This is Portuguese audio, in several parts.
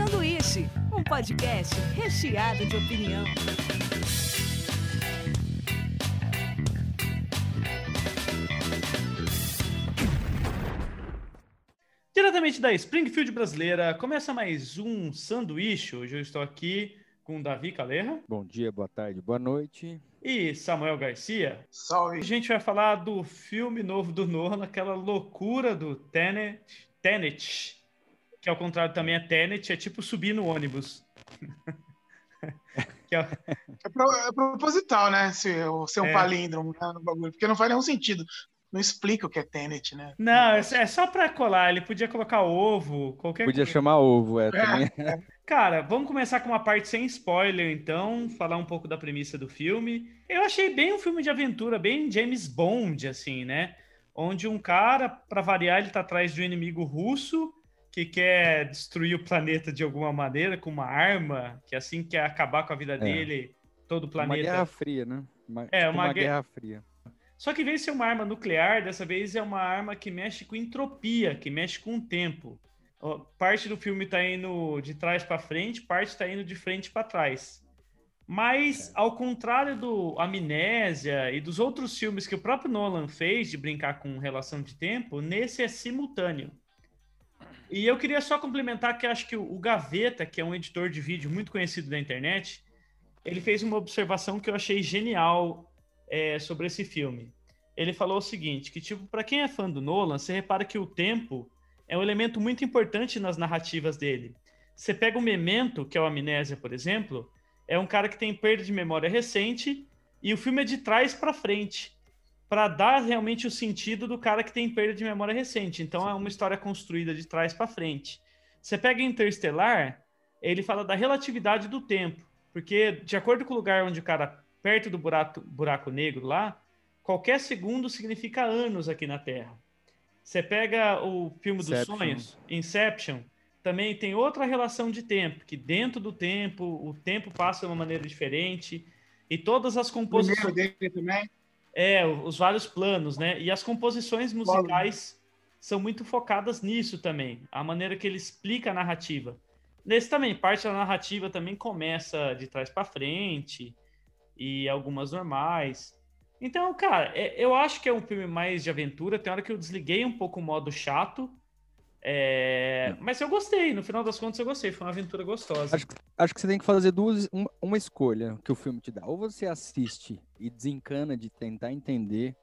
Sanduíche, um podcast recheado de opinião. Diretamente da Springfield brasileira, começa mais um sanduíche. Hoje eu estou aqui com Davi Calerra. Bom dia, boa tarde, boa noite. E Samuel Garcia. Salve. A gente vai falar do filme novo do Nolan, aquela loucura do Tenet, Tenet, que ao contrário também é Tenet, é tipo subir no ônibus. é... É, pro, é, proposital, né? Ser, ser um é. palíndromo né, no bagulho, porque não faz nenhum sentido. Não explica o que é Tenet, né? Não, é, é só pra colar. Ele podia colocar ovo, qualquer Podia coisa. chamar ovo, é, também. Cara, vamos começar com uma parte sem spoiler, então, falar um pouco da premissa do filme. Eu achei bem um filme de aventura, bem James Bond, assim, né? Onde um cara, para variar, ele tá atrás de um inimigo russo que quer destruir o planeta de alguma maneira com uma arma, que assim quer acabar com a vida é. dele, todo o planeta. Uma guerra fria, né? Uma, é, tipo uma, uma guerra fria. Só que, em vez de ser uma arma nuclear, dessa vez é uma arma que mexe com entropia, que mexe com o tempo parte do filme está indo de trás para frente, parte está indo de frente para trás. Mas, ao contrário do Amnésia e dos outros filmes que o próprio Nolan fez de brincar com relação de tempo, nesse é simultâneo. E eu queria só complementar que acho que o Gaveta, que é um editor de vídeo muito conhecido da internet, ele fez uma observação que eu achei genial é, sobre esse filme. Ele falou o seguinte, que tipo, para quem é fã do Nolan, você repara que o tempo é um elemento muito importante nas narrativas dele. Você pega o Memento, que é o Amnésia, por exemplo, é um cara que tem perda de memória recente e o filme é de trás para frente, para dar realmente o sentido do cara que tem perda de memória recente. Então é uma história construída de trás para frente. Você pega Interstellar, ele fala da relatividade do tempo, porque de acordo com o lugar onde o cara perto do buraco, buraco negro lá, qualquer segundo significa anos aqui na Terra. Você pega o filme dos Inception. sonhos, Inception, também tem outra relação de tempo, que dentro do tempo, o tempo passa de uma maneira diferente, e todas as composições... O dele também? É, os vários planos, né? E as composições musicais são muito focadas nisso também, a maneira que ele explica a narrativa. Nesse também, parte da narrativa também começa de trás para frente, e algumas normais. Então, cara, é, eu acho que é um filme mais de aventura. Tem hora que eu desliguei um pouco o modo chato. É... Mas eu gostei, no final das contas eu gostei, foi uma aventura gostosa. Acho, acho que você tem que fazer duas, uma, uma, escolha que o filme te dá. Ou você assiste e desencana de tentar entender,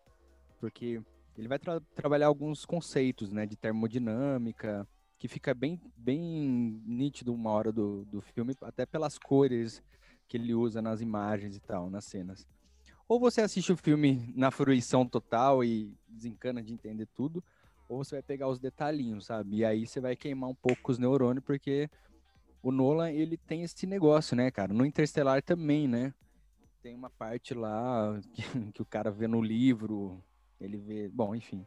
porque ele vai tra trabalhar alguns conceitos, né, de termodinâmica, que fica bem, bem nítido uma hora do, do filme, até pelas cores que ele usa nas imagens e tal, nas cenas. Ou você assiste o filme na fruição total e desencana de entender tudo, ou você vai pegar os detalhinhos, sabe? E aí você vai queimar um pouco os neurônios, porque o Nolan, ele tem esse negócio, né, cara? No Interstellar também, né? Tem uma parte lá que, que o cara vê no livro, ele vê... Bom, enfim,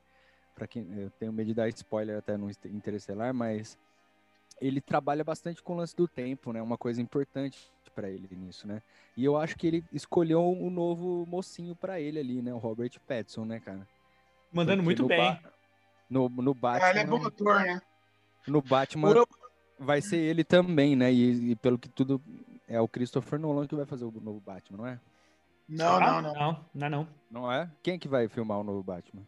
para quem... Eu tenho medo de dar spoiler até no Interstellar, mas ele trabalha bastante com o lance do tempo, né? Uma coisa importante para ele nisso, né? E eu acho que ele escolheu um novo mocinho para ele ali, né? O Robert Pattinson, né, cara? Mandando Porque muito bem. Ba... No, no Batman. Ah, ele é bom ator, né? No Batman vai ser ele também, né? E, e, pelo que tudo é o Christopher Nolan que vai fazer o novo Batman, não é? Não, ah, não, não. Não, não, não. Não é? Quem que vai filmar o novo Batman?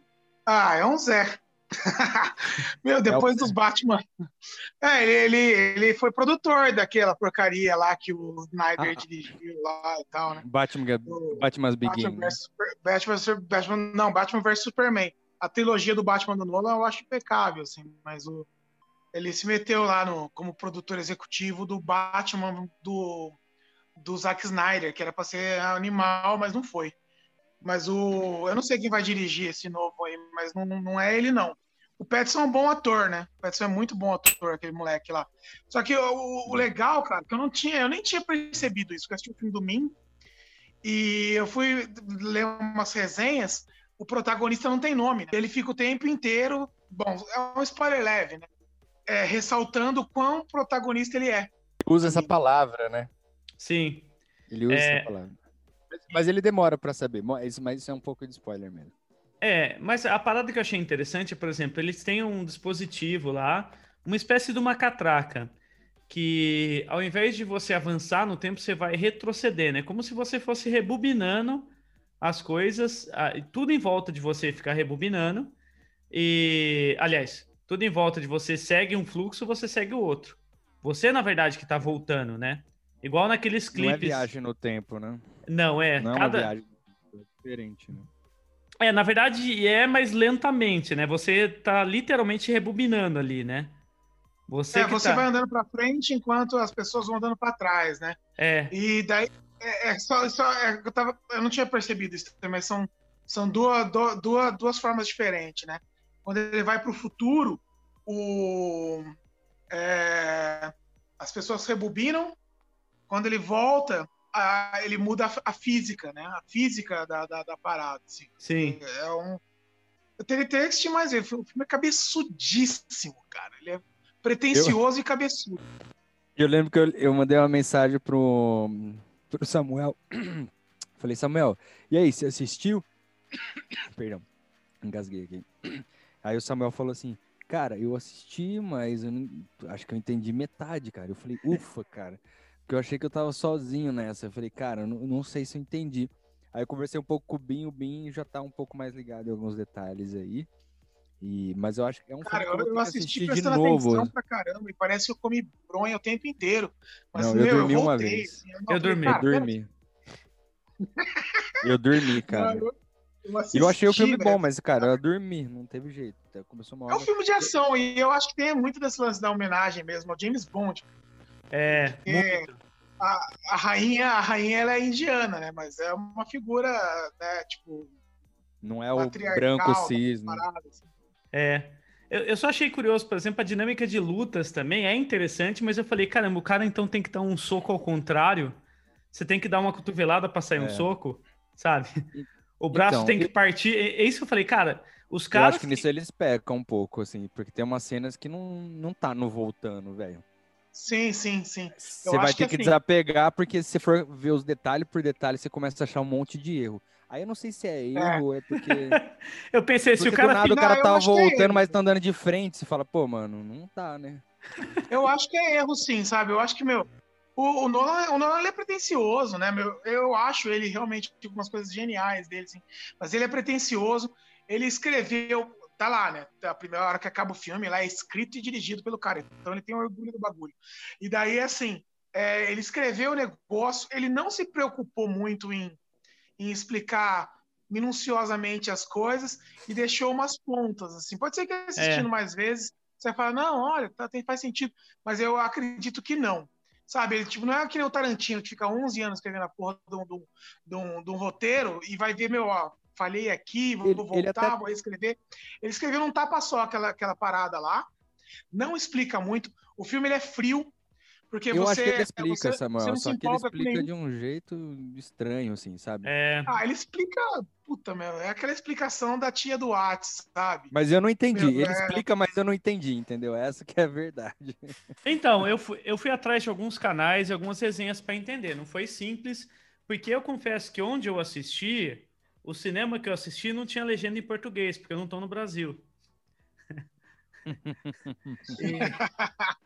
Ah, é um Zé. Meu, depois é o... dos Batman. É, ele, ele, ele foi produtor daquela porcaria lá que o Snyder ah. dirigiu lá e tal, né? Batman, o, Batman's Begin. Batman, vs, Batman, Batman, não, Batman vs Superman. A trilogia do Batman do Nolan eu acho impecável, assim, mas o, ele se meteu lá no, como produtor executivo do Batman do, do Zack Snyder, que era para ser animal, mas não foi. Mas o. Eu não sei quem vai dirigir esse novo aí, mas não, não é ele, não. O Petson é um bom ator, né? O Petson é muito bom ator, aquele moleque lá. Só que o, o, legal, cara, que eu não tinha, eu nem tinha percebido isso, porque eu assisti o filme domingo e eu fui ler umas resenhas, o protagonista não tem nome, né? Ele fica o tempo inteiro, bom, é um spoiler leve, né? É, ressaltando o quão protagonista ele é. Usa essa palavra, né? Sim. Ele usa é... essa palavra. Mas ele demora para saber, mas isso é um pouco de spoiler mesmo. É, mas a parada que eu achei interessante, por exemplo, eles têm um dispositivo lá, uma espécie de uma catraca, que ao invés de você avançar no tempo, você vai retroceder, né? Como se você fosse rebobinando as coisas, tudo em volta de você ficar rebobinando. E, aliás, tudo em volta de você segue um fluxo, você segue o outro. Você, na verdade, que tá voltando, né? Igual naqueles clipes. Não é viagem no tempo, né? Não, é. Não cada... é uma viagem diferente, né? É, na verdade é, mas lentamente, né? Você tá literalmente rebobinando ali, né? Você, é, você tá... vai andando para frente enquanto as pessoas vão andando para trás, né? É. E daí é, é só, só é, eu, tava, eu não tinha percebido isso, mas são, são duas, duas, duas formas diferentes, né? Quando ele vai para o futuro, o, é, as pessoas rebobinam. Quando ele volta, a, ele muda a, a, física, né? A física da, da, da parada. Assim. Sim. É um, eu teria, teria que assistir mais ele. O filme é cabeçudíssimo, cara. Ele é pretencioso eu... e cabeçudo. Eu lembro que eu, eu mandei uma mensagem pro, pro Samuel. Falei, Samuel, e aí, você assistiu? Perdão, engasguei aqui. Aí o Samuel falou assim, cara, eu assisti, mas eu não, acho que eu entendi metade, cara. Eu falei, ufa, cara. Porque eu achei que eu tava sozinho nessa. Eu falei, cara, não, não sei se eu entendi. Aí eu conversei um pouco com o Binho, o Binho já tá um pouco mais ligado em alguns detalhes aí. E, mas eu acho que é um Cara, eu, eu assisti assistir de novo. pra caramba e parece que eu comi bronha o tempo inteiro. Mas, não, meu, eu dormi eu voltei, uma vez. Assim, eu, eu dormi. Cara, dormi. eu dormi, cara. Não, eu, assisti, eu, achei o filme bom, mas, cara, eu dormi, não teve jeito. Começou uma hora... É um filme de ação e eu acho que tem muito desse lance da homenagem mesmo ao James Bond. É, muito. A, a, rainha, a rainha ela é indiana, né? Mas é uma figura, né, tipo. Não é o branco cisne. Assim. É. Eu, eu, só achei curioso, por exemplo, a dinâmica de lutas também é interessante, mas eu falei, caramba, o cara então tem que dar um soco ao contrário. Você tem que dar uma cotovelada para sair é. um soco, sabe? O braço então, tem que partir. É, é isso que eu falei, cara. Os caras. Eu acho que nisso eles pecam um pouco, assim, porque tem umas cenas que não, não tá no voltando, velho. Sim, sim, sim. Você vai ter que, que assim... desapegar, porque se você for ver os detalhe por detalhe, você começa a achar um monte de erro. Aí eu não sei se é, é. erro, é, é porque. eu pensei, se o cara. Do nada, o cara tá voltando, é mas tá andando de frente. Você fala, pô, mano, não tá, né? Eu acho que é erro, sim, sabe? Eu acho que, meu. O, o Nolan, o Nolan é pretencioso, né? Meu, eu acho ele realmente tipo, umas coisas geniais dele, assim, mas ele é pretencioso. Ele escreveu, tá lá, né? A primeira hora que acaba o filme, lá é escrito e dirigido pelo cara. Então ele tem orgulho do bagulho. E daí, assim, é, ele escreveu o negócio, ele não se preocupou muito em em explicar minuciosamente as coisas e deixou umas pontas, assim. Pode ser que assistindo é. mais vezes você vai falar, não, olha, tá, tem, faz sentido, mas eu acredito que não. Sabe, ele, tipo, não é que nem o Tarantino, que fica 11 anos escrevendo a porra de um, de um, de um roteiro e vai ver, meu, ó, falei aqui, vou, ele, voltar, ele até... vou escrever. Ele escreveu num tapa só aquela, aquela parada lá, não explica muito. O filme ele é frio, porque eu você, acho que ele explica, você, Samuel, você só que ele explica de um jeito estranho, assim, sabe? É... Ah, ele explica, puta, meu, é aquela explicação da tia do Whats, sabe? Mas eu não entendi, meu, ele é... explica, mas eu não entendi, entendeu? Essa que é a verdade. Então, eu fui, eu fui atrás de alguns canais e algumas resenhas para entender, não foi simples, porque eu confesso que onde eu assisti, o cinema que eu assisti não tinha legenda em português, porque eu não tô no Brasil.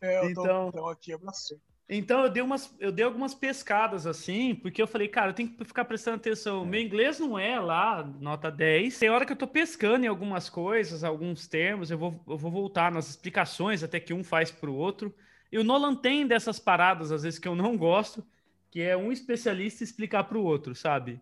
é, eu então, tô, aqui abraçou. Então eu dei, umas, eu dei algumas pescadas assim, porque eu falei, cara, eu tenho que ficar prestando atenção. É. Meu inglês não é lá, nota 10. Tem hora que eu tô pescando em algumas coisas, alguns termos, eu vou, eu vou voltar nas explicações até que um faz pro outro. E o Nolan tem dessas paradas, às vezes, que eu não gosto, que é um especialista explicar pro outro, sabe?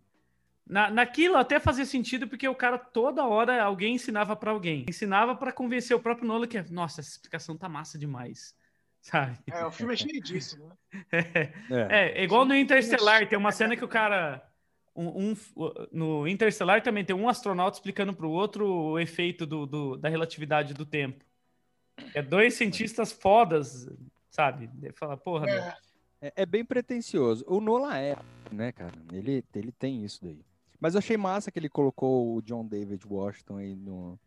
Na, naquilo até fazia sentido porque o cara toda hora alguém ensinava para alguém. Ensinava para convencer o próprio Nolan que, nossa, essa explicação tá massa demais. Sabe? É, o filme é cheio disso, né? É, é, é igual no Interstellar, tem uma cena que o cara. Um, um, no Interstellar também tem um astronauta explicando para o outro o efeito do, do, da relatividade do tempo. É dois cientistas fodas, sabe? Fala, porra, é. é. é. bem pretencioso. O Nolan é, né, cara? Ele, ele tem isso daí. Mas eu achei massa que ele colocou o John David Washington aí no,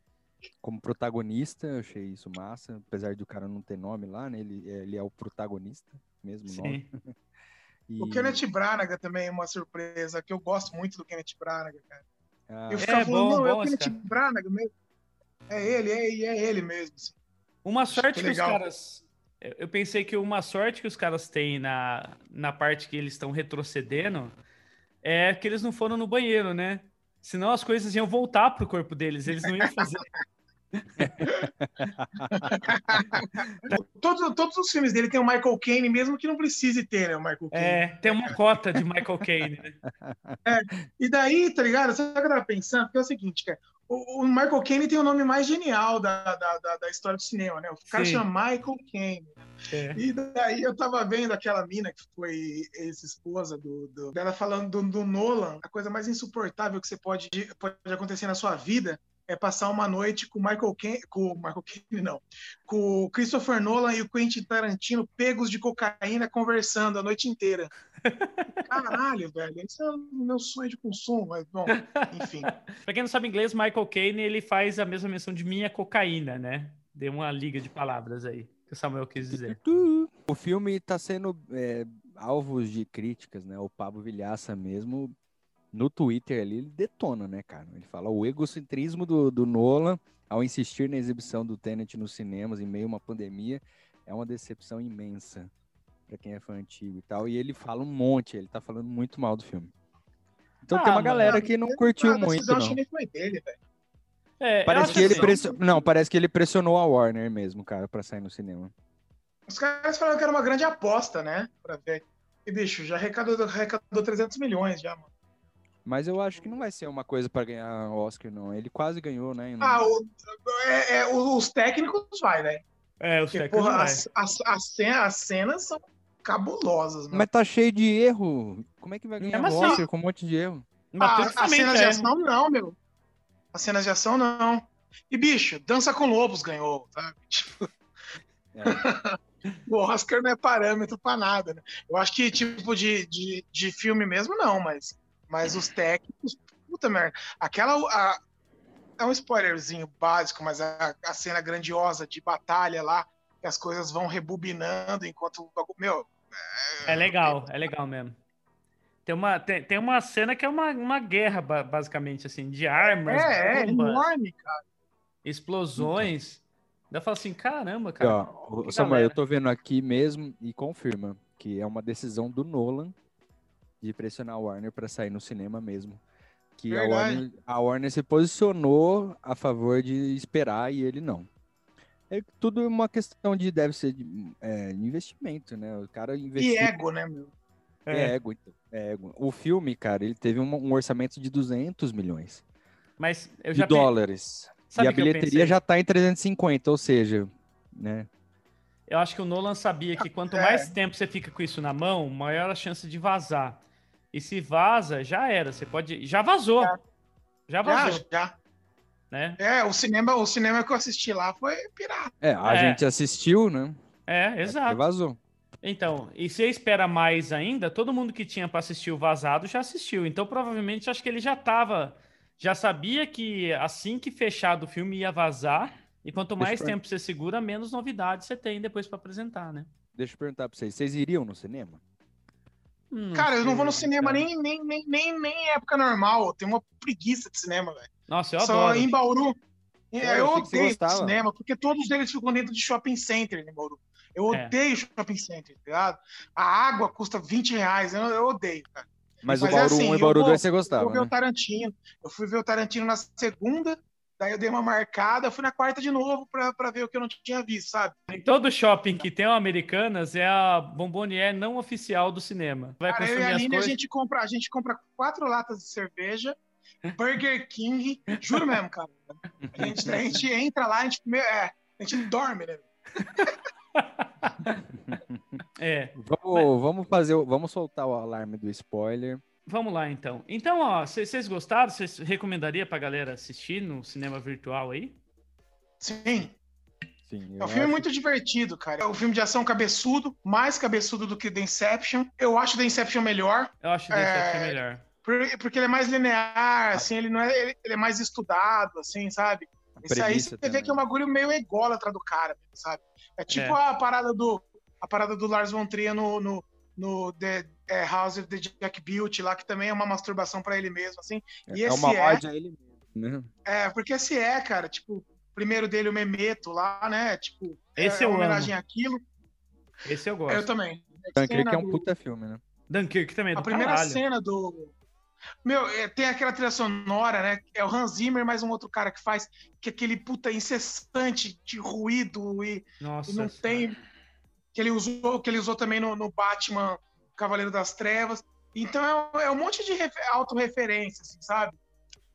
como protagonista, eu achei isso massa, apesar de o cara não ter nome lá, né? Ele, ele é o protagonista, mesmo Sim. nome. e... O Kenneth Branagh também é uma surpresa, que eu gosto muito do Kenneth Branagh, cara. Ah, eu ficava é, falando, bom, não, é o Kenneth cara. Branagh mesmo. É ele, é, é ele mesmo. Assim. Uma sorte que, que os caras eu eu pensei que uma sorte que os caras têm na, na parte que eles estão retrocedendo é que eles não foram no banheiro, né? Senão as coisas iam voltar pro corpo deles, eles não iam fazer. Todos, todos os filmes dele tem o Michael Caine, mesmo que não precise ter, né, o Michael Caine. É, tem uma cota de Michael Caine, né? E daí, tá ligado? Sabe o que eu tava pensando? Porque é o seguinte, cara. O, o Michael Caine tem o nome mais genial da, da, da, da história do cinema, né? O cara Sim. chama Michael Caine. É. E daí eu tava vendo aquela mina que foi ex-esposa do, do- dela falando do, do Nolan, a coisa mais insuportável que você pode, pode acontecer na sua vida é passar uma noite com o Michael Caine, com o Michael Caine, não, com o Christopher Nolan e o Quentin Tarantino pegos de cocaína conversando a noite inteira. Caralho, velho, isso é o meu sonho de consumo, mas bom, enfim. Pra quem não sabe inglês, Michael Caine ele faz a mesma menção de minha cocaína, né? Deu uma liga de palavras aí que o Samuel quis dizer. O filme tá sendo é, alvo de críticas, né? O Pablo Vilhaça mesmo, no Twitter ali, ele detona, né, cara? Ele fala o egocentrismo do, do Nolan ao insistir na exibição do Tenet nos cinemas em meio a uma pandemia é uma decepção imensa pra quem é fã antigo e tal. E ele fala um monte, ele tá falando muito mal do filme. Então Ah, tem uma mano, galera que não curtiu A muito, não. que foi dele, velho. É, Parece acho que ele assim, pressionou. Não, parece que ele pressionou a Warner mesmo, cara, pra sair no cinema. Os caras falaram que era uma grande aposta, né? Pra ver. E, bicho, já arrecadou, arrecadou 300 milhões já, mano. Mas eu acho que não vai ser uma coisa pra ganhar Oscar, não. Ele quase ganhou, né? Ah, o- é- é, os técnicos vai, né? É, os Porque, técnicos porra, vai. as, as, as cenas, as cenas são cabulosas, mano. Mas tá cheio de erro. Como é que vai ganhar mas. Oscar com um monte de erro? Mas Ah, as principalmente, cenas de é. ação, não, meu. As cenas de ação, não. E, bicho, Dança com Lobos ganhou, sabe? Tipo, É. o Oscar não é parâmetro pra nada, né? Eu acho que, tipo, de, de, de filme mesmo, não, mas, mas os técnicos, puta merda. Aquela. a- é um spoilerzinho básico, mas a, a cena grandiosa de batalha lá, que as coisas vão rebobinando enquanto. Meu, É legal, é legal mesmo. Tem uma, tem, tem uma cena que é uma, uma guerra, ba- basicamente, assim, de armas, é, é enorme, cara. explosões. Daí eu falo assim, caramba, cara. ó, que Samuel, galera. eu tô vendo aqui mesmo e confirma que é uma decisão do Nolan de pressionar a Warner pra sair no cinema mesmo. Que a. Warner, a Warner se posicionou a favor de esperar e ele não. É tudo uma questão de deve ser de, é, investimento, né? O cara investiu E ego, né, meu? É ego, então. É ego. O filme, cara, ele teve um, um orçamento de 200 milhões Mas eu de já pe- dólares. Sabe e a bilheteria já tá em 350, ou seja, né? Eu acho que o Nolan sabia que quanto É. mais tempo você fica com isso na mão, maior a chance de vazar. E se vaza, já era. Você pode. Já vazou. Já Já, vazou, já. Né? É, o cinema, o cinema que eu assisti lá foi pirata. É, a É. gente assistiu, né? É, E exato. vazou. Então, e se espera mais ainda, todo mundo que tinha para assistir o vazado já assistiu. Então, provavelmente, acho que ele já tava. Já sabia que assim que fechado o filme ia vazar. E quanto Deixa mais eu- tempo você segura, menos novidades você tem depois para apresentar, né? Deixa eu perguntar pra vocês, vocês iriam no cinema? Hum, Cara, eu não vou no cinema nem, nem, nem, nem, nem em época normal. Eu tenho uma preguiça de cinema, velho. Nossa, eu Só adoro. em Bauru. eu É, eu você odeio cinema, porque todos eles ficam dentro de shopping center em Bauru. Eu É. odeio shopping center, tá ligado? A água custa 20 reais, eu, eu odeio, cara. Mas, Mas o é Bauru assim, 1 e eu Bauru vou- 2 você Eu gostava, fui ver o né? Tarantino. Eu fui ver o Tarantino na segunda, daí eu dei uma marcada, fui na quarta de novo pra, pra ver o que eu não tinha visto, sabe? Em todo shopping que tem o Americanas é a bombonier não oficial do cinema. Vai Cara, eu e consumir a as Aline, a coisas. gente compra, a gente compra quatro latas de cerveja, Burger King, juro mesmo, cara. A gente, a gente entra lá, a gente, é, a gente dorme, né? É, Vamos, vamos fazer, vamos soltar o alarme do spoiler. vamos lá então. Então, ó, vocês gostaram? Vocês recomendaria pra galera assistir no cinema virtual aí? Sim, Sim, é um filme acho- muito divertido, cara. É um filme de ação cabeçudo, mais cabeçudo do que The Inception. Eu acho The Inception melhor, Eu acho The Inception É, melhor. Por- porque ele é mais linear, assim, ele não é, ele, ele é mais estudado, assim, sabe? Esse aí você vê também. que é um bagulho meio ególatra do cara, sabe? É tipo É. a parada do a parada do Lars von Trier no, no, no The é, House of the Jack Built lá, que também é uma masturbação pra ele mesmo, assim. E é esse uma é- ode a ele mesmo, né? É, porque esse é, cara, tipo, o primeiro dele, o Memeto lá, né? Tipo, Esse é, eu uma amo. homenagem àquilo. Esse eu gosto. Eu também. Dunkirk Cena é um do- puta filme, né? Dunkirk também é do A primeira caralho. cena do. Meu, é, tem aquela trilha sonora, né? É o Hans Zimmer mais um outro cara que faz, que é aquele puta incessante de ruído e, Nossa. e não tem. Que ele usou, que ele usou também no, no Batman Cavaleiro das Trevas. Então é, um- é um monte de refe- autorreferência, assim, sabe?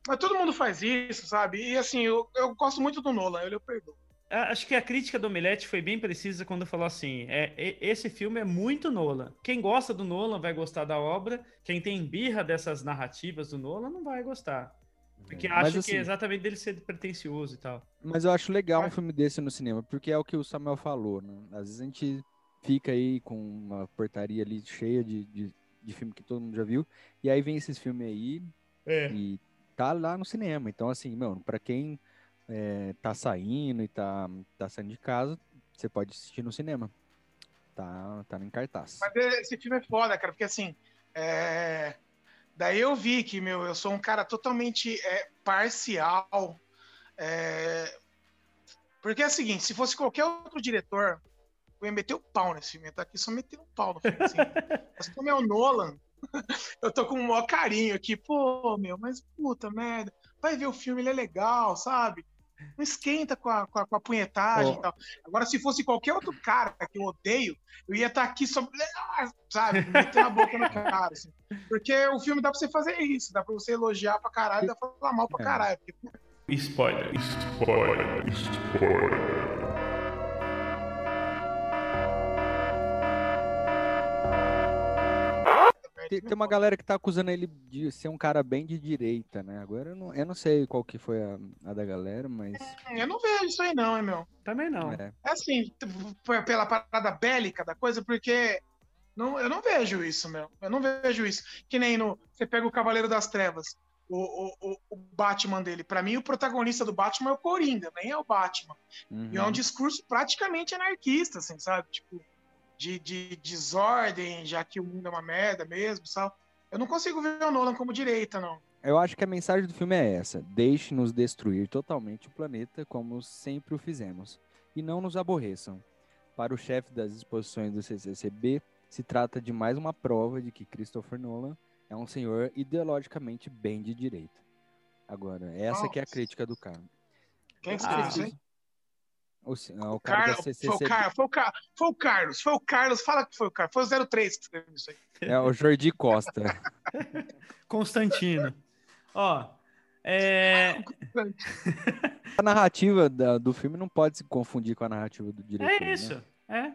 Mas todo mundo faz isso, sabe? E assim, eu, eu gosto muito do Nolan, eu lhe perdoo. Acho que a crítica do Omelete foi bem precisa quando falou assim: é, esse filme é muito Nolan. Quem gosta do Nolan vai gostar da obra, quem tem birra dessas narrativas do Nolan não vai gostar. Porque acha que assim, é exatamente dele ser pretencioso e tal. Mas eu acho legal um filme desse no cinema, porque é o que o Samuel falou, né? Às vezes a gente fica aí com uma portaria ali cheia de, de, de filme que todo mundo já viu, e aí vem esses filmes aí É. e tá lá no cinema. Então, assim, mano, pra quem é, tá saindo e tá, tá saindo de casa, você pode assistir no cinema. Tá, tá em cartaz. Mas esse filme é foda, cara, porque assim. é, Daí eu vi que, meu, eu sou um cara totalmente é, parcial. é, Porque é o seguinte, se fosse qualquer outro diretor, eu ia meter o pau nesse filme. Eu tô aqui só metendo o pau no filme. Assim. mas como é o Nolan, eu tô com o maior carinho aqui. Pô, meu, mas puta merda. Vai ver o filme, ele é legal, sabe? Não esquenta com a, com a, com a punhetagem Ó. e tal. Agora, se fosse qualquer outro cara que eu odeio, eu ia estar aqui só, sabe, metendo a boca no cara, assim. Porque o filme dá pra você fazer isso, dá pra você elogiar pra caralho, dá pra falar mal pra É. caralho. Porque, Spoiler. Spoiler. Spoiler. Tem, tem uma galera que tá acusando ele de ser um cara bem de direita, né? Agora eu não, eu não sei qual que foi a, a da galera, mas. eu não vejo isso aí não, hein, meu. Também não. É. É assim, pela parada bélica da coisa, porque não, eu não vejo isso, meu. Eu não vejo isso. Que nem no. Você pega o Cavaleiro das Trevas, o, o, o- Batman dele. Pra mim, o protagonista do Batman é o Coringa, nem é o Batman. E é um Uhum. discurso praticamente anarquista, assim, sabe? Tipo, de, de desordem, já que o mundo é uma merda mesmo, sabe? Eu não consigo ver o Nolan como direita, não. Eu acho que a mensagem do filme é essa: deixe-nos destruir totalmente o planeta como sempre o fizemos. E não nos aborreçam. Para o chefe das exposições do CCCB, se trata de mais uma prova de que Christopher Nolan é um senhor ideologicamente bem de direita. Agora, essa que é a Nossa. crítica do cara. Quem que Ah, escreveu isso aí? O, ah, o cara da Carlos, foi o. Car... foi, o Car... foi o Carlos, foi o Carlos, fala que foi o Carlos, foi o 03 que escreveu isso aí. É o Jordi Costa. Constantino. Ó, é, A narrativa da- do filme não pode se confundir com a narrativa do diretor. é né? isso. É,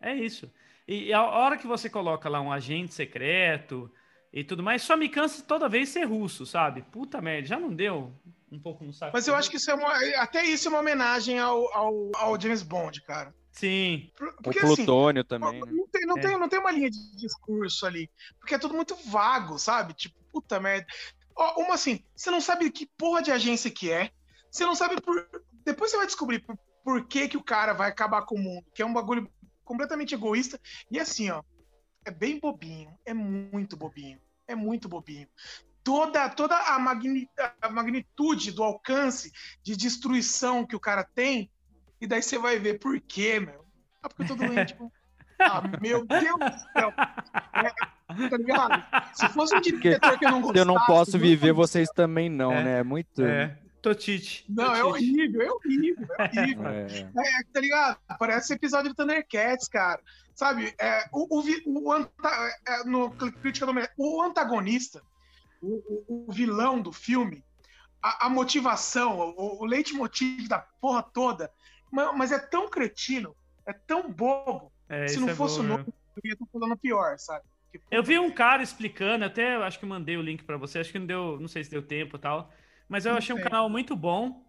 é isso. E a hora que você coloca lá um agente secreto e tudo mais, só me cansa toda vez ser russo, sabe? Puta merda, já não deu um pouco no saco. Mas eu acho que isso é uma, até isso é uma homenagem ao, ao, ao James Bond, cara. Sim. Por- O Porque assim, Plutônio também, né? não, tem, não, É. tem, não tem uma linha de discurso ali. Porque é tudo muito vago, sabe? Tipo, puta merda. Ó, uma assim, você não sabe que porra de agência que é. Você não sabe por. Depois você vai descobrir por, por que, que o cara vai acabar com o mundo. Que é um bagulho completamente egoísta. E assim, ó. É bem bobinho. É muito bobinho. É muito bobinho. Toda, toda a, magni- a magnitude do alcance de destruição que o cara tem. E daí você vai ver por quê, meu. Ah, porque eu tô doente. pô. Ah, meu Deus do céu. É, tá ligado? Se fosse um diretor que eu não Se gostasse... eu não posso viver, vocês também não, É. né? É muito. É. Totite. Não, é horrível, é horrível, é horrível. É. É, tá ligado? Parece episódio do Thundercats, cara. Sabe, é, o, o, o anta- é, no Crítica do o antagonista, o, o- o vilão do filme, a, a motivação, o, o leitmotiv da porra toda, ma- mas é tão cretino, é tão bobo, É, se não é fosse bom o mesmo. nome, eu ia estar falando pior, sabe? Eu vi um cara explicando, até acho que mandei o link pra você, acho que não deu, não sei se deu tempo e tal, mas eu achei um canal muito bom,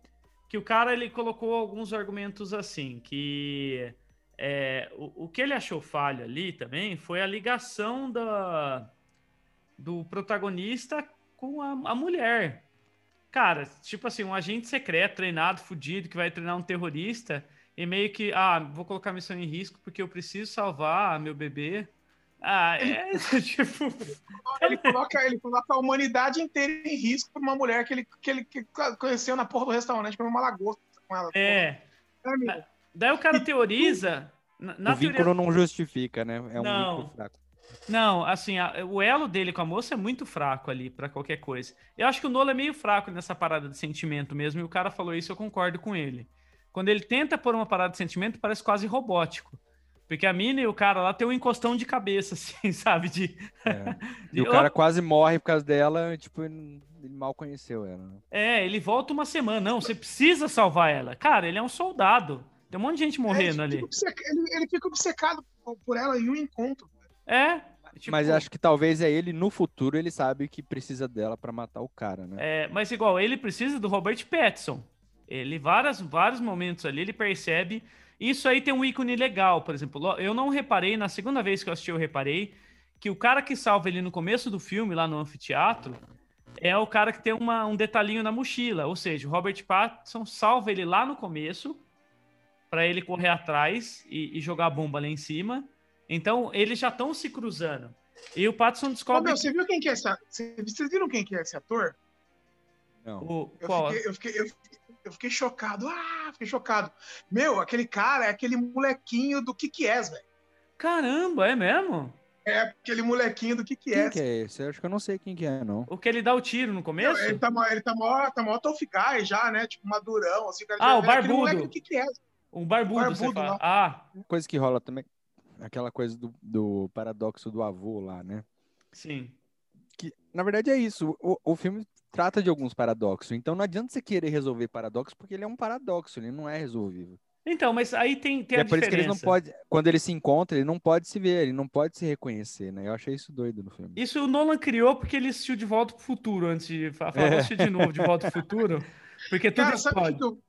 que o cara ele colocou alguns argumentos assim, que é, o, o que ele achou falha ali também foi a ligação da, do protagonista com a, a mulher. Cara, tipo assim, um agente secreto, treinado, fudido, que vai treinar um terrorista, e meio que, ah, vou colocar a missão em risco porque eu preciso salvar meu bebê. Ah, é tipo. ele, coloca, ele coloca a humanidade inteira em risco por uma mulher que ele, que ele que conheceu na porra do restaurante, por uma lagosta com ela. É. Amigo. Daí o cara teoriza Na, na o vínculo teoria- não justifica, né? É um Não. vínculo fraco. Não, assim, a- o elo dele com a moça é muito fraco ali pra qualquer coisa. Eu acho que o Nolan é meio fraco nessa parada de sentimento mesmo, e o cara falou isso, eu concordo com ele. Quando ele tenta pôr uma parada de sentimento, parece quase robótico. Porque a mina e o cara lá tem um encostão de cabeça, assim, sabe? De, É. E o cara quase morre por causa dela, tipo, ele mal conheceu ela. Né? É, ele volta uma semana. Não, você precisa salvar ela. Cara, ele é um soldado. Tem um monte de gente morrendo É, ele, ali. obceca- ele, ele fica obcecado por- por ela em um encontro. É. tipo, Mas acho que talvez é ele, no futuro, ele sabe que precisa dela pra matar o cara, né? É, mas igual, ele precisa do Robert Pattinson. Ele, várias, vários momentos ali, ele percebe. Isso aí tem um ícone legal, por exemplo. lo- Eu não reparei, na segunda vez que eu assisti, eu reparei que o cara que salva ele no começo do filme, lá no anfiteatro, é o cara que tem uma- um detalhinho na mochila. Ou seja, o Robert Pattinson salva ele lá no começo, para ele correr atrás e, e jogar a bomba lá em cima. Então, eles já estão se cruzando. E o Pattinson Ô, descobre meu, você viu quem que é esse a- você- Vocês viram quem que é esse ator? Não. o, Eu qual? fiquei, eu, fiquei, eu, fiquei, eu fiquei chocado. Ah, fiquei chocado. Meu, aquele cara é aquele molequinho do que que é, velho. Caramba, é mesmo? É aquele molequinho do que que Quem é. que é esse? Eu acho que eu não sei quem que é, não. O que ele dá o tiro no começo? Ele tá, mó- ele tá mó, tá mó tough guy já, né? Tipo, madurão, assim. cara, Ah, já- o aquele barbudo. moleque do que que é. Um barbudo, você Barbudo fala. lá. Ah, Coisa que rola também, aquela coisa do, do paradoxo do avô lá, né? sim. Que, na verdade, é isso. O, o filme trata de alguns paradoxos. Então não adianta você querer resolver paradoxo, porque ele é um paradoxo, ele não é resolvível. Então, mas aí tem, tem E a é por isso que eles não diferença. podem. Quando ele se encontra, ele não pode se ver, ele não pode se reconhecer, né? Eu achei isso doido no filme. Isso o Nolan criou porque ele assistiu De Volta pro Futuro antes de falar, É. assistir de novo De Volta pro Futuro, porque tudo Cara, sabe o que, eu,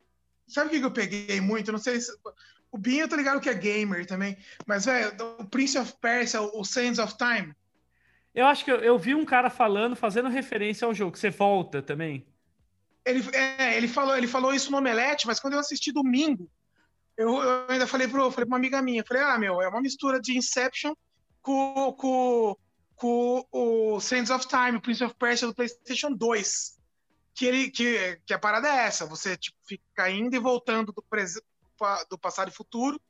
sabe o que eu peguei muito? Não sei se. O Binho, tá ligado que é gamer também. Mas, velho, o Prince of Persia, o Sands of Time. Eu acho que eu, eu vi um cara falando, fazendo referência ao jogo, que você volta também. Ele, é, ele, falou, ele falou isso no Omelete, mas quando eu assisti domingo, eu, eu ainda falei, pro, falei pra uma amiga minha, falei, ah, meu, é uma mistura de Inception com, com, com o Sands of Time, o Prince of Persia do PlayStation 2. Que, ele, que, que a parada é essa, você tipo, fica indo e voltando do, prese- do passado e futuro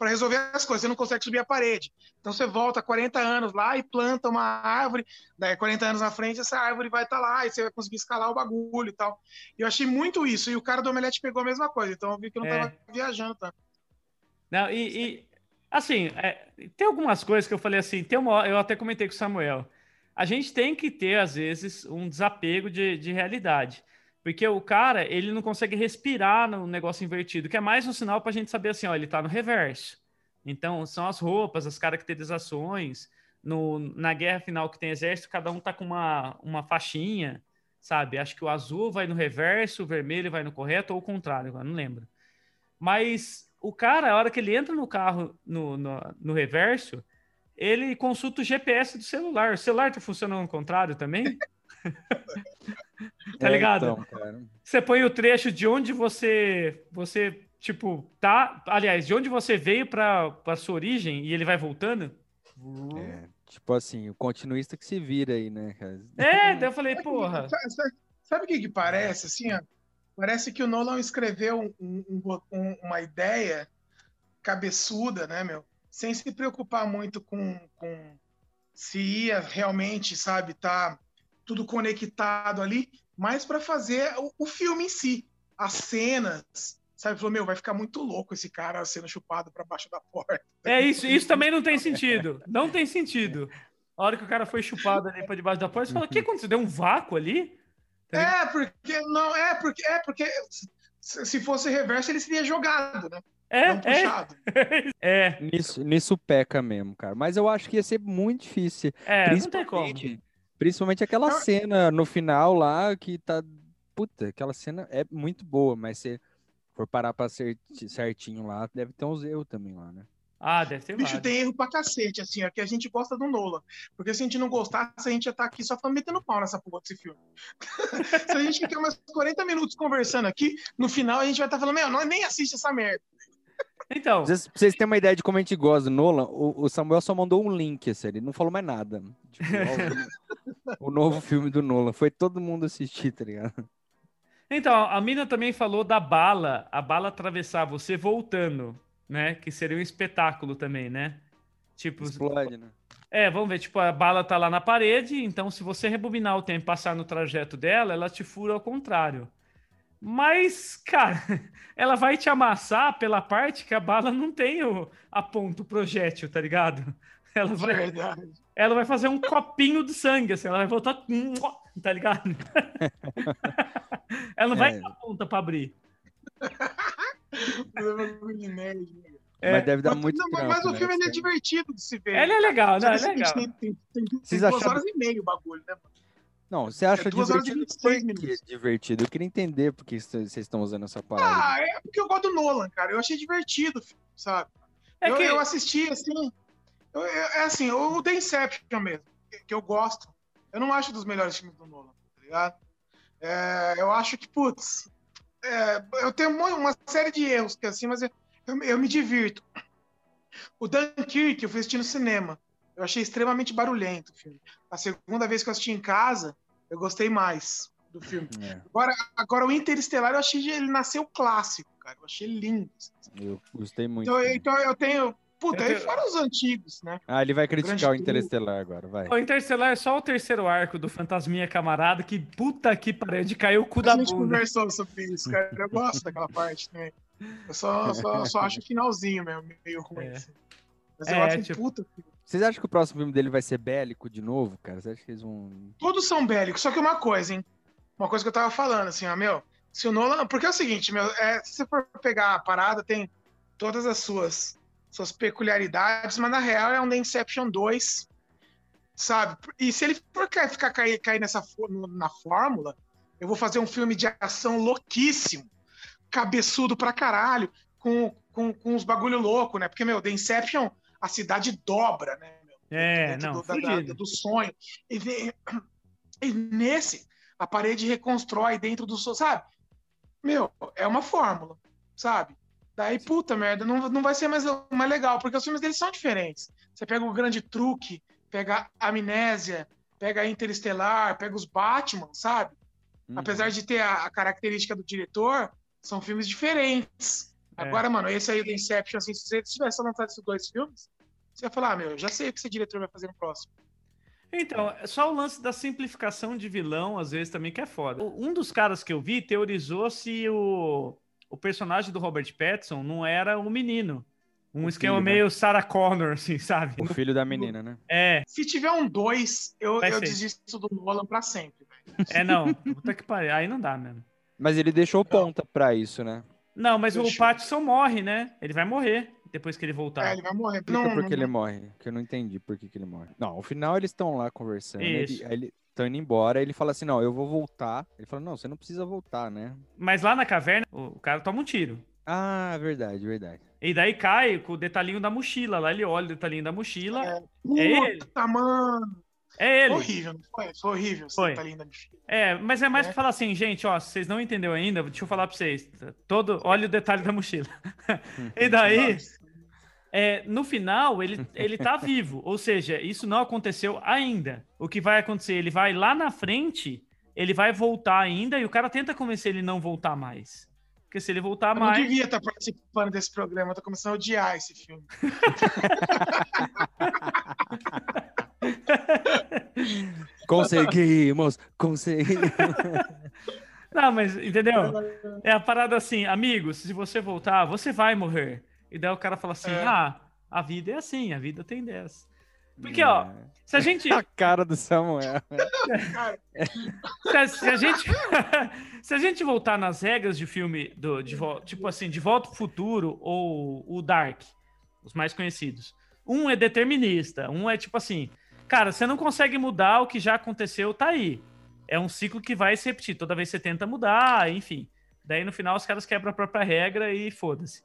para resolver as coisas, você não consegue subir a parede. Então você volta 40 anos lá e planta uma árvore, daí 40 anos na frente essa árvore vai estar lá e você vai conseguir escalar o bagulho e tal. E eu achei muito isso, e o cara do Omelete pegou a mesma coisa, então eu vi que eu não É. tava viajando, tá? Não, e, e, assim, é, tem algumas coisas que eu falei assim, tem uma, eu até comentei com o Samuel. A gente tem que ter, às vezes, um desapego de, de realidade. Porque o cara, ele não consegue respirar no negócio invertido, que é mais um sinal pra gente saber assim, ó, ele tá no reverso. Então, são as roupas, as caracterizações. No, na guerra final que tem exército, cada um tá com uma, uma faixinha, sabe? Acho que o azul vai no reverso, o vermelho vai no correto, ou o contrário, agora não lembro. Mas o cara, a hora que ele entra no carro no, no, no reverso, ele consulta o GPS do celular. O celular tá funcionando ao contrário também? tá É, ligado? então, cara. Você põe o trecho de onde você, você tipo, tá. Aliás, de onde você veio para a sua origem e ele vai voltando. É, tipo assim, o continuista que se vira aí, né, cara? É, daí eu falei, porra. Sabe, o que que parece, assim, ó? Parece que o Nolan escreveu um- um- um- uma ideia cabeçuda, né, meu? Sem se preocupar muito com, com se ia realmente, sabe, tá tudo conectado ali, mas para fazer o, o filme em si, as cenas, sabe? Falou, meu, vai ficar muito louco esse cara sendo chupado para baixo da porta. É isso, isso também não tem sentido. Não tem sentido. A hora que o cara foi chupado ali para debaixo da porta, você fala, o que aconteceu? Deu um vácuo ali? É, porque não, é porque é porque se se fosse reverso ele seria jogado, né? É, não é, puxado. é, Nisso, nisso peca mesmo, cara. Mas eu acho que ia ser muito difícil. é, não tem como. Principalmente, aquela Eu- cena no final lá que tá. Puta, aquela cena é muito boa, mas se for parar pra ser certinho lá, deve ter uns erros também lá, né? Ah, deve ter Bicho, vários. tem erro pra cacete, assim, ó, que a gente gosta do Nolan. Porque se a gente não gostasse, a gente ia estar aqui só metendo pau nessa porra desse filme. se a gente ficar umas 40 minutos conversando aqui, no final a gente vai estar falando, meu, não, nem assiste essa merda. Então, pra vocês terem uma ideia de como a gente gosta do Nolan, o, o Samuel só mandou um link, assim, ele não falou mais nada. Tipo, o, novo filme do Nolan. Foi todo mundo assistir, tá ligado? então, a mina também falou da bala, a bala atravessar você voltando. né? Que seria um espetáculo também, né? Tipo, Explode, né? é, vamos ver, tipo, a bala tá lá na parede, então se você rebobinar o tempo e passar no trajeto dela, ela te fura ao contrário. Mas, cara, ela vai te amassar pela parte que a bala não tem o, a ponta, o projétil, tá ligado? Ela vai, Verdade. Ela vai fazer um copinho de sangue, assim, ela vai voltar, tá ligado? ela não vai É. a ponta pra abrir. É, Mas deve dar Mas- muito não, mas- trampo, mas o né, filme é divertido de se ver. Ele é legal, que é é legal. tem, tem, tem, Vocês tem duas acharam- horas e meia o bagulho, né? mano? Não, você acha É duas horas e divertido? 26 Por que divertido? Eu queria entender por que vocês estão usando essa palavra. Ah, é porque eu gosto do Nolan, cara. Eu achei divertido, o filme, sabe? É eu, que- eu assisti, assim. Eu- é assim, o The Inception mesmo, que, eu gosto. Eu não acho dos melhores filmes do Nolan, tá ligado? É, eu acho que, putz, é, eu tenho uma, série de erros, que assim, mas eu, eu, eu me divirto. O Dunkirk eu fui assistir no cinema. Eu achei extremamente barulhento o filme. A segunda vez que eu assisti em casa, eu gostei mais do filme. É, Agora, agora o Interestelar, eu achei que ele nasceu clássico, cara. Eu achei lindo. eu gostei muito. Então, então eu tenho. Puta, Eu aí fora os antigos, né? Ah, ele vai criticar o Grande Interestelar agora, vai. O Interstellar é só o terceiro arco do Fantasminha Camarada, que puta que pariu, de cair o cu A da gente bunda. conversou sobre isso, cara. Eu gosto daquela parte também. Eu só, só, só acho o finalzinho mesmo, meio ruim. É. assim. Mas eu É, acho um tipo- puta. filme. Vocês acham que o próximo filme dele vai ser bélico de novo, cara? Você acha que eles vão. Todos são bélicos, só que uma coisa, hein? Uma coisa que eu tava falando, assim, ó, meu. Se o Nolan. Porque é o seguinte, meu, é, se você for pegar a parada, tem todas as suas, suas peculiaridades, mas na real é um The Inception 2, sabe? E se ele for ca- ficar cair, cair nessa na fórmula, eu vou fazer um filme de ação louquíssimo, cabeçudo pra caralho, com, com, com uns bagulho louco, né? Porque, meu, The Inception, a cidade dobra, né? meu? É, dentro não, do, da- da- do sonho. E, e nesse, a parede reconstrói dentro do sonho, sabe? Meu, é uma fórmula, sabe? Daí, puta merda, não, não vai ser mais, mais legal, porque os filmes deles são diferentes. Você pega o Grande Truque, pega a Amnésia, pega Interestelar, pega os Batman, sabe? Uhum. Apesar de ter a, a característica do diretor, são filmes diferentes. É. Agora, mano, esse aí do Inception, assim, se você tivesse lançado esses dois filmes, você ia falar, ah, meu, já sei o que esse diretor vai fazer no próximo. Então, é só o lance da simplificação de vilão, às vezes, também que é foda. Um dos caras que eu vi teorizou se o, o personagem do Robert Pattinson não era o menino. Um O esquema filho, né? meio Sarah Connor, assim, sabe? O filho da menina, né? É, Se tiver um dois, eu, eu desisto do Nolan pra sempre, velho. é não. Puta que pariu. Aí não dá mesmo. Mas ele deixou ponta pra isso, né? Não, mas o. Pattinson morre, né? Ele vai morrer depois que ele voltar. É, ele vai morrer. Explica Não, por que ele morre, que eu não entendi por que, que ele morre. Não, no final eles estão lá conversando, Isso. ele, aí ele estão indo embora, ele fala assim, não, eu vou voltar. Ele fala, não, você não precisa voltar, né? Mas lá na caverna, o cara toma um tiro. Ah, verdade, verdade. E daí cai com o detalhinho da mochila. Lá ele olha o detalhinho da mochila. É, É Puta, mano. É, ele. Horrível, não foi? Foi horrível. Você Foi. tá linda, bicho. É, mas é mais É. pra falar assim, gente, ó, vocês não entenderam ainda, deixa eu falar pra vocês. Todo, olha o detalhe da mochila. e daí, é, no final, ele, ele tá vivo. Ou seja, isso não aconteceu ainda. O que vai acontecer? Ele vai lá na frente, ele vai voltar ainda, e o cara tenta convencer ele não voltar mais. Porque se ele voltar Eu não mais. devia estar participando desse programa, eu tô começando a odiar esse filme. Conseguimos, conseguimos. Não, mas entendeu? É a parada assim, amigos, se você voltar, você vai morrer. E daí o cara fala assim: É. ah, a vida é assim, a vida tem dessa. Porque, ó, se a gente. A cara do Samuel. Cara, Se a, se a gente, se a gente voltar nas regras de filme, do, de, tipo assim, De Volta pro Futuro ou o Dark, os mais conhecidos, um é determinista, um é tipo assim, cara, você não consegue mudar o que já aconteceu, tá aí. É um ciclo que vai se repetir, toda vez você tenta mudar, enfim. Daí no final os caras quebram a própria regra e foda-se.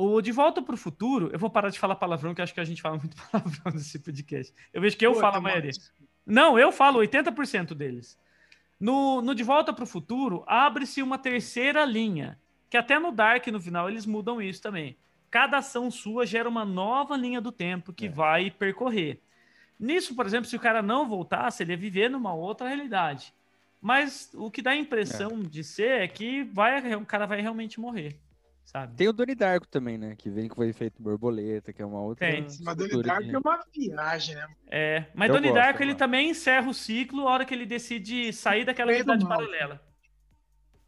O De Volta pro Futuro, eu vou parar de falar palavrão, que acho que a gente fala muito palavrão nesse podcast. Eu vejo que eu puta, falo a maioria. Não, eu falo 80% deles. No, no De Volta para o Futuro, abre-se uma terceira linha, que até no Dark, no final, eles mudam isso também. Cada ação sua gera uma nova linha do tempo que É. vai percorrer. Nisso, por exemplo, se o cara não voltasse, ele ia viver numa outra realidade. Mas o que dá a impressão de ser é que vai, o cara vai realmente morrer. Sabe? Tem o Donnie Darko também, né? Que vem que foi feito borboleta, que é uma outra. Tem. Mas Donnie estrutura Darko é uma viagem, né? É, mas Eu Donnie gosto, Darko ele também encerra o ciclo a hora que ele decide sair daquela realidade paralela.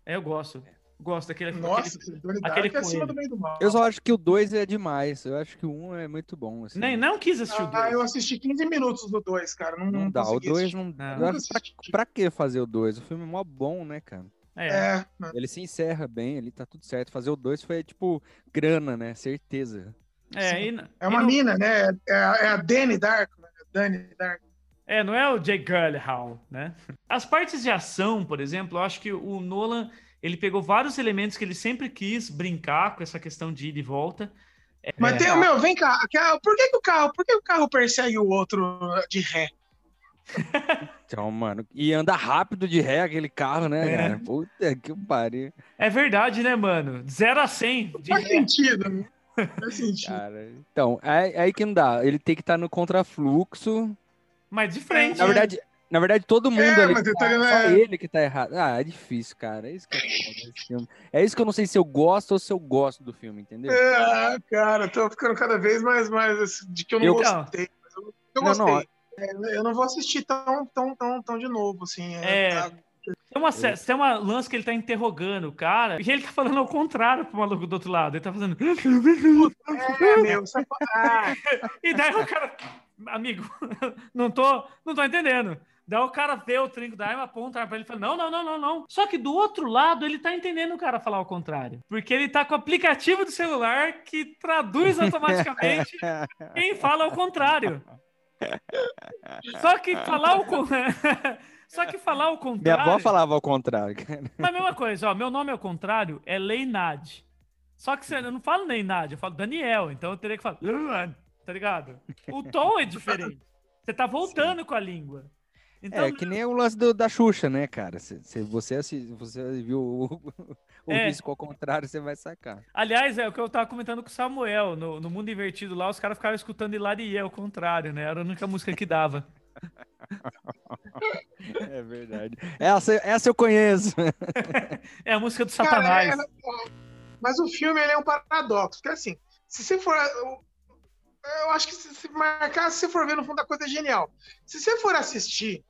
É, eu gosto. Gosto daquele. Nossa, aquele- Donnie aquele Darko é acima do meio do mal. Eu só acho que o 2 é demais. Eu acho que o 1 um é muito bom. Assim. Nem, não quis assistir o Ah, eu assisti 15 minutos do 2, cara. Não, Não dá. O consegui 2 assistir. não. Não. acho- pra, pra que fazer o 2? O filme é mó bom, né, cara? É. É, Ele se encerra bem, ele tá tudo certo. Fazer o 2 foi tipo grana, né? Certeza. É, e, é uma e não, mina, né? É, a- é a Danny Darko, né? Danny Darko. É, não é o Jay Gyllenhaal, né? As partes de ação, por exemplo, eu acho que o Nolan ele pegou vários elementos que ele sempre quis brincar com essa questão de ida e volta. Mas É. tem, meu, vem cá. Por que, que o carro, por que o carro persegue o outro de ré? Então, mano. E anda rápido de ré aquele carro, né, É. cara? Puta que pariu. É verdade, né, mano? De 0 a 100. De... Faz sentido, né? Faz sentido. Cara. Então, é, é aí que não dá. Ele tem que estar no contrafluxo. Mas de frente. Na verdade, na verdade, todo mundo É, ali. mas ele tá tá- só né? ele que tá errado. Ah, é difícil, cara. É isso que é filme. É isso que eu não sei se eu gosto ou se eu gosto do filme, entendeu? Ah, cara, eu tô ficando cada vez mais, mais assim, de que eu não Eu- gostei. Mas eu, eu Não, gostei. não, É, eu não vou assistir tão, tão, tão, tão de novo, assim. É. tá- Tem uma, tem uma lance que ele tá interrogando o cara e ele tá falando ao contrário pro maluco do outro lado. Ele tá fazendo. É, meu, sabe? Ah, E daí o cara. Amigo, não tô, não tô entendendo. Daí o cara vê o trinco da arma, aponta pra ele e fala: Não, não, não, não, não. Só que do outro lado ele tá entendendo o cara falar o contrário. Porque ele tá com o aplicativo do celular que traduz automaticamente quem fala ao contrário. Só que falar o Só que falar o Minha contrário. avó falava ao contrário, cara. Mas a mesma coisa, ó, meu nome ao contrário é Leinad. Só que eu não falo Leinad, eu falo Daniel, então eu teria que falar, tá ligado? O tom é diferente. Você tá voltando com a língua. Então, É que nem o lance do- da Xuxa, né, cara? Se, se você, você viu o, É. disco ao contrário, você vai sacar. aliás, é o que eu tava comentando com o Samuel, no, no Mundo Invertido lá, os caras ficaram escutando Hilarie ao contrário, né? Era a única música que dava. É verdade. Essa, essa eu conheço. É a música do cara, Satanás. é- ó, mas o filme ele é um paradoxo. Porque assim, se você for. Eu, eu acho que se, se marcar, se você for ver no fundo da coisa é genial. Se você for assistir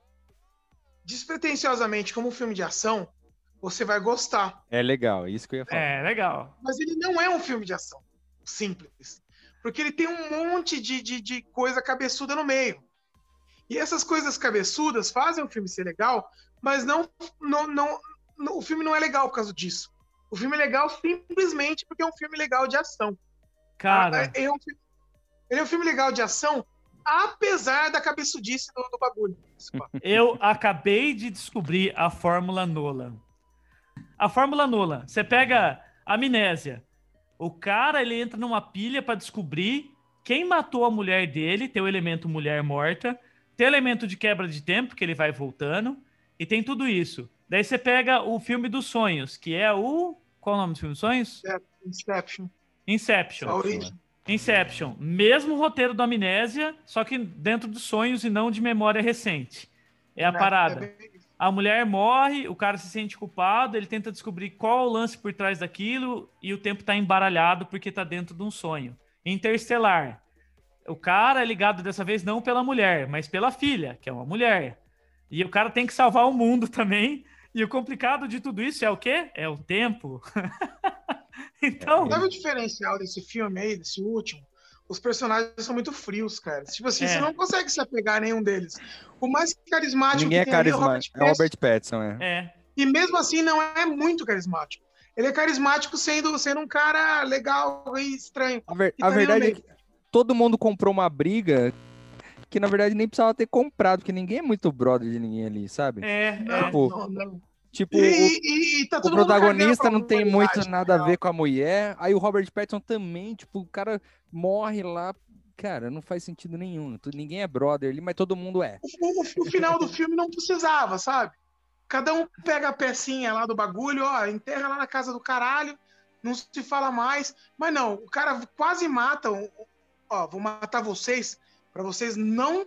despretensiosamente como um filme de ação, você vai gostar. É legal, isso que eu ia falar. É, legal. Mas ele não é um filme de ação simples. Porque ele tem um monte de, de, de coisa cabeçuda no meio. E essas coisas cabeçudas fazem o filme ser legal, mas não, não, não, não- o filme não é legal por causa disso. O filme é legal simplesmente porque é um filme legal de ação. Cara, Ah, é um fi- ele é um filme legal de ação, apesar da cabeçudice do, do bagulho. eu acabei de descobrir a fórmula Nolan. A fórmula Nolan. Você pega amnésia. O cara ele entra numa pilha pra descobrir quem matou a mulher dele, tem o elemento mulher morta, tem o elemento de quebra de tempo que ele vai voltando e tem tudo isso. Daí você pega o filme dos sonhos, que é o qual é o nome do filme dos sonhos? Inception. Inception. A origem. Inception, mesmo roteiro do Amnésia, só que dentro dos sonhos e não de memória recente. É a parada. É bem. A mulher morre, o cara se sente culpado, ele tenta descobrir qual é o lance por trás daquilo e o tempo tá embaralhado porque tá dentro de um sonho. Interestelar. O cara é ligado dessa vez não pela mulher, mas pela filha, que é uma mulher. E o cara tem que salvar o mundo também. E o complicado de tudo isso é o quê? É o tempo. então, Sabe o diferencial desse filme aí, desse último? Os personagens são muito frios, cara. Tipo assim, É. você não consegue se apegar a nenhum deles. O mais carismático Ninguém é é carismático. É o. Robert Pattinson, é. é. E mesmo assim não é muito carismático. Ele é carismático sendo, sendo um cara legal e estranho. A, ver- E a verdade é que todo mundo comprou uma briga que na verdade nem precisava ter comprado, porque ninguém é muito brother de ninguém ali, sabe? É, Não, é. Tipo, não, não. Tipo, E, o, e- tá o protagonista não tem muito nada a ver com a mulher. Aí o Robert Pattinson também, tipo, o cara morre lá. Cara, não faz sentido nenhum. Ninguém é brother ali, mas todo mundo é. O, o- final do filme não precisava, sabe? Cada um pega a pecinha lá do bagulho, ó, enterra lá na casa do caralho, não se fala mais. Mas não, o cara quase mata. Ó, vou matar vocês pra vocês não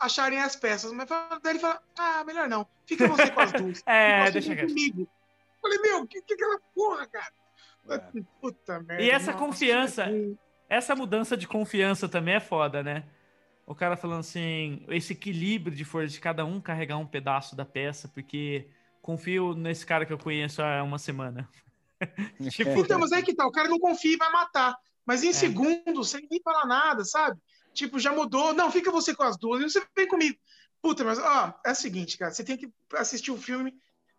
acharem as peças. Mas daí ele fala: ah, melhor não. Fica você com as duas. É, deixa comigo. Falei, meu, que que é aquela porra, cara? Puta merda. E essa nossa, confiança- que- Essa mudança de confiança também é foda, né? O cara falando assim, esse equilíbrio de força de cada um carregar um pedaço da peça, porque confio nesse cara que eu conheço há uma semana. tipo, Então, mas aí que tá, o cara não confia e vai matar. Mas em É. segundos, sem nem falar nada, sabe? Tipo, já mudou. Não, fica você com as duas e você vem comigo. Puta, mas ó, é o seguinte, cara, você tem que assistir o filme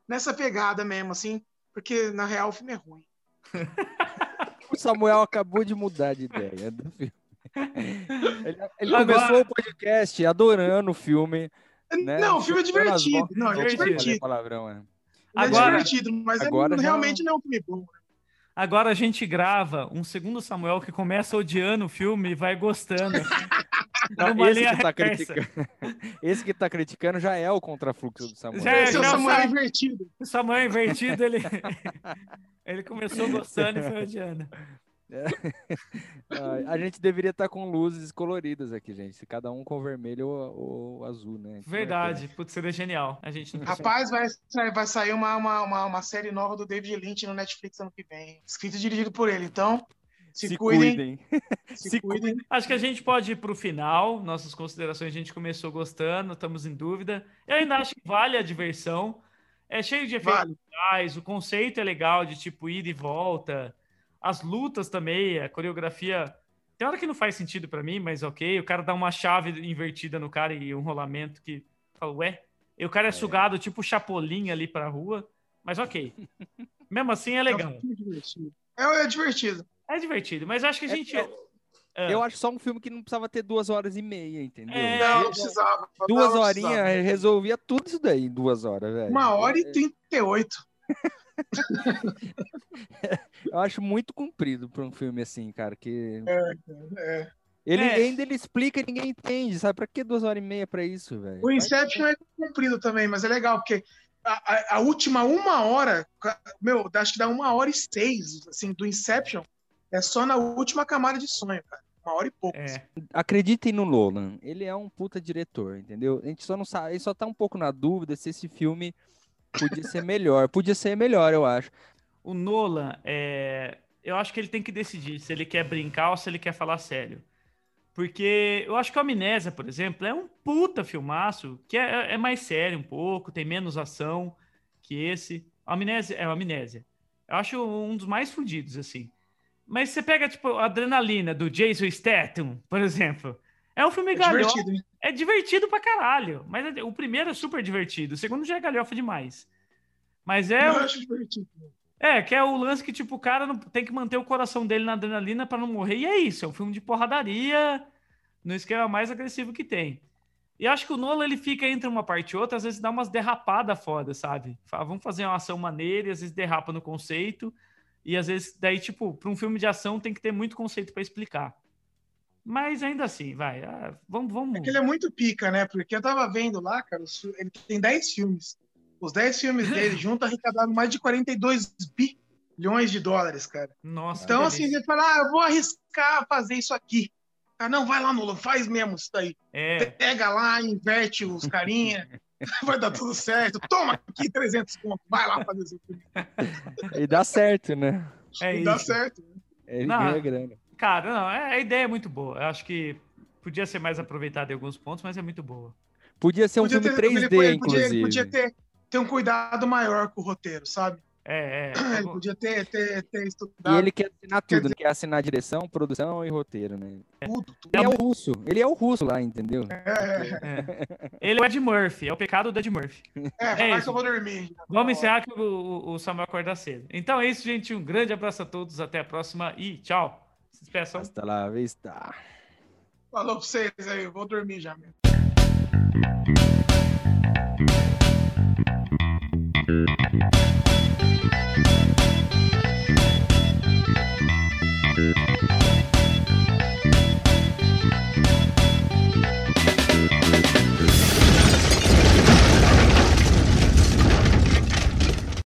nessa pegada mesmo, assim, porque na real o filme é ruim. O Samuel acabou de mudar de ideia do filme. Ele, ele Agora- começou o podcast adorando o filme. Né? Não, o filme é divertido. Não, ele é Divertido. Falei divertido. palavrão, é. Ele Agora- é divertido, mas é- agora já- realmente não é um filme bom. Agora a gente grava um segundo Samuel que começa odiando o filme e vai gostando. Não, esse, que tá criticando, esse que tá criticando já é o contrafluxo do Samuel. Já é, Esse é o já Samuel invertido. O Samuel invertido, ele, ele começou gostando e foi odiando. Ah, a gente deveria estar com luzes coloridas aqui, gente. Cada um com vermelho ou, ou azul, né? Verdade, putz, seria genial. A gente não Rapaz, vai, sair- vai sair uma, uma, uma, uma série nova do David Lynch no Netflix ano que vem. Escrito e dirigido por ele. Então, se, Se, cuidem, cuidem. Se, se cuidem. Acho que a gente pode ir para o final. Nossas considerações a gente começou gostando, estamos em dúvida. Eu ainda acho que vale a diversão. É cheio de efeitos Vale. legais, o conceito é legal de tipo ida e volta. As lutas também, a coreografia. Tem hora que não faz sentido para mim, mas ok. O cara dá uma chave invertida no cara e um rolamento que fala, ué. E o cara é, sugado tipo chapolim ali pra rua, mas ok. Mesmo assim é legal. É um divertido. É, é divertido. É divertido, mas acho que a É- gente. é- Eu acho só um filme que não precisava ter duas horas e meia, entendeu? É, Não, não precisava. Duas não horinhas resolvia tudo isso daí em duas horas, velho. Uma hora e trinta e oito. Eu acho muito comprido pra um filme assim, cara, que É. ele É. ainda ele explica e ninguém entende, sabe? Pra que duas horas e meia pra isso, velho? O Inception é comprido também, mas é legal, porque a, a- a última uma hora, meu, acho que dá uma hora e seis, assim, do Inception, é só na última camada de sonho, cara. Uma hora e pouco. é. Acreditem no Nolan, ele é um puta diretor, entendeu? A gente só não sabe, a gente só tá um pouco na dúvida se esse filme podia ser melhor. Podia ser melhor, eu acho. O Nolan, é... eu acho que ele tem que decidir se ele quer brincar ou se ele quer falar sério. Porque eu acho que o Amnésia, por exemplo, é um puta filmaço que é, é mais sério um pouco, tem menos ação que esse. O Amnésia é o Amnésia. Eu acho um dos mais fudidos, assim. Mas você pega, tipo, a Adrenalina, do Jason Statham, por exemplo. É um filme É galhofa. divertido? É divertido pra caralho. Mas é- o primeiro é super divertido. O segundo já é galhofa demais. Mas é, Eu acho divertido. é, que é o lance que, tipo, o cara não, tem que manter o coração dele na adrenalina pra não morrer. E é isso, é um filme de porradaria no esquema mais agressivo que tem. E acho que o Nolan, ele fica entre uma parte e outra, às vezes dá umas derrapadas foda, sabe? Fala, vamos fazer uma ação maneira e às vezes derrapa no conceito. E às vezes, daí, tipo, pra um filme de ação tem que ter muito conceito pra explicar. Mas ainda assim, vai. ah, vamos, vamos. É que ele é muito pica, né? Porque eu tava vendo lá, cara, ele tem 10 filmes. Os 10 filmes dele juntos arrecadaram mais de 42 bilhões de dólares, cara. Nossa, Então, assim, ele fala, ah, eu vou arriscar fazer isso aqui. Ah, não, vai lá, Nulo, faz mesmo isso daí. É, Pega lá, inverte os carinha, vai dar tudo certo. Toma aqui 300 conto, vai lá fazer isso aqui. E dá certo, né? é E dá isso. certo. Ele Não. ganha grana. Cara, não, é- a ideia é muito boa. Eu acho que podia ser mais aproveitada em alguns pontos, mas é muito boa. Podia ser um Podia filme ter- ele 3D, podia- ele inclusive. podia, podia ter, ter um cuidado maior com o roteiro, sabe? É, é. Ele podia ter, ter, ter E estudado ele quer assinar Quer tudo, ele quer assinar direção, produção e roteiro, né? tudo. tudo. Ele é o russo, ele é o russo lá, entendeu? é. Ele é o Ed Murphy, é o pecado do Ed Murphy. É, vai isso. que eu vou dormir. Vamos encerrar que o, o- o Samuel acorda cedo. Então é isso, gente. Um grande abraço a todos, até a próxima e tchau. Se despeçam. Hasta lá, vista. Falou pra vocês aí, eu vou dormir já mesmo.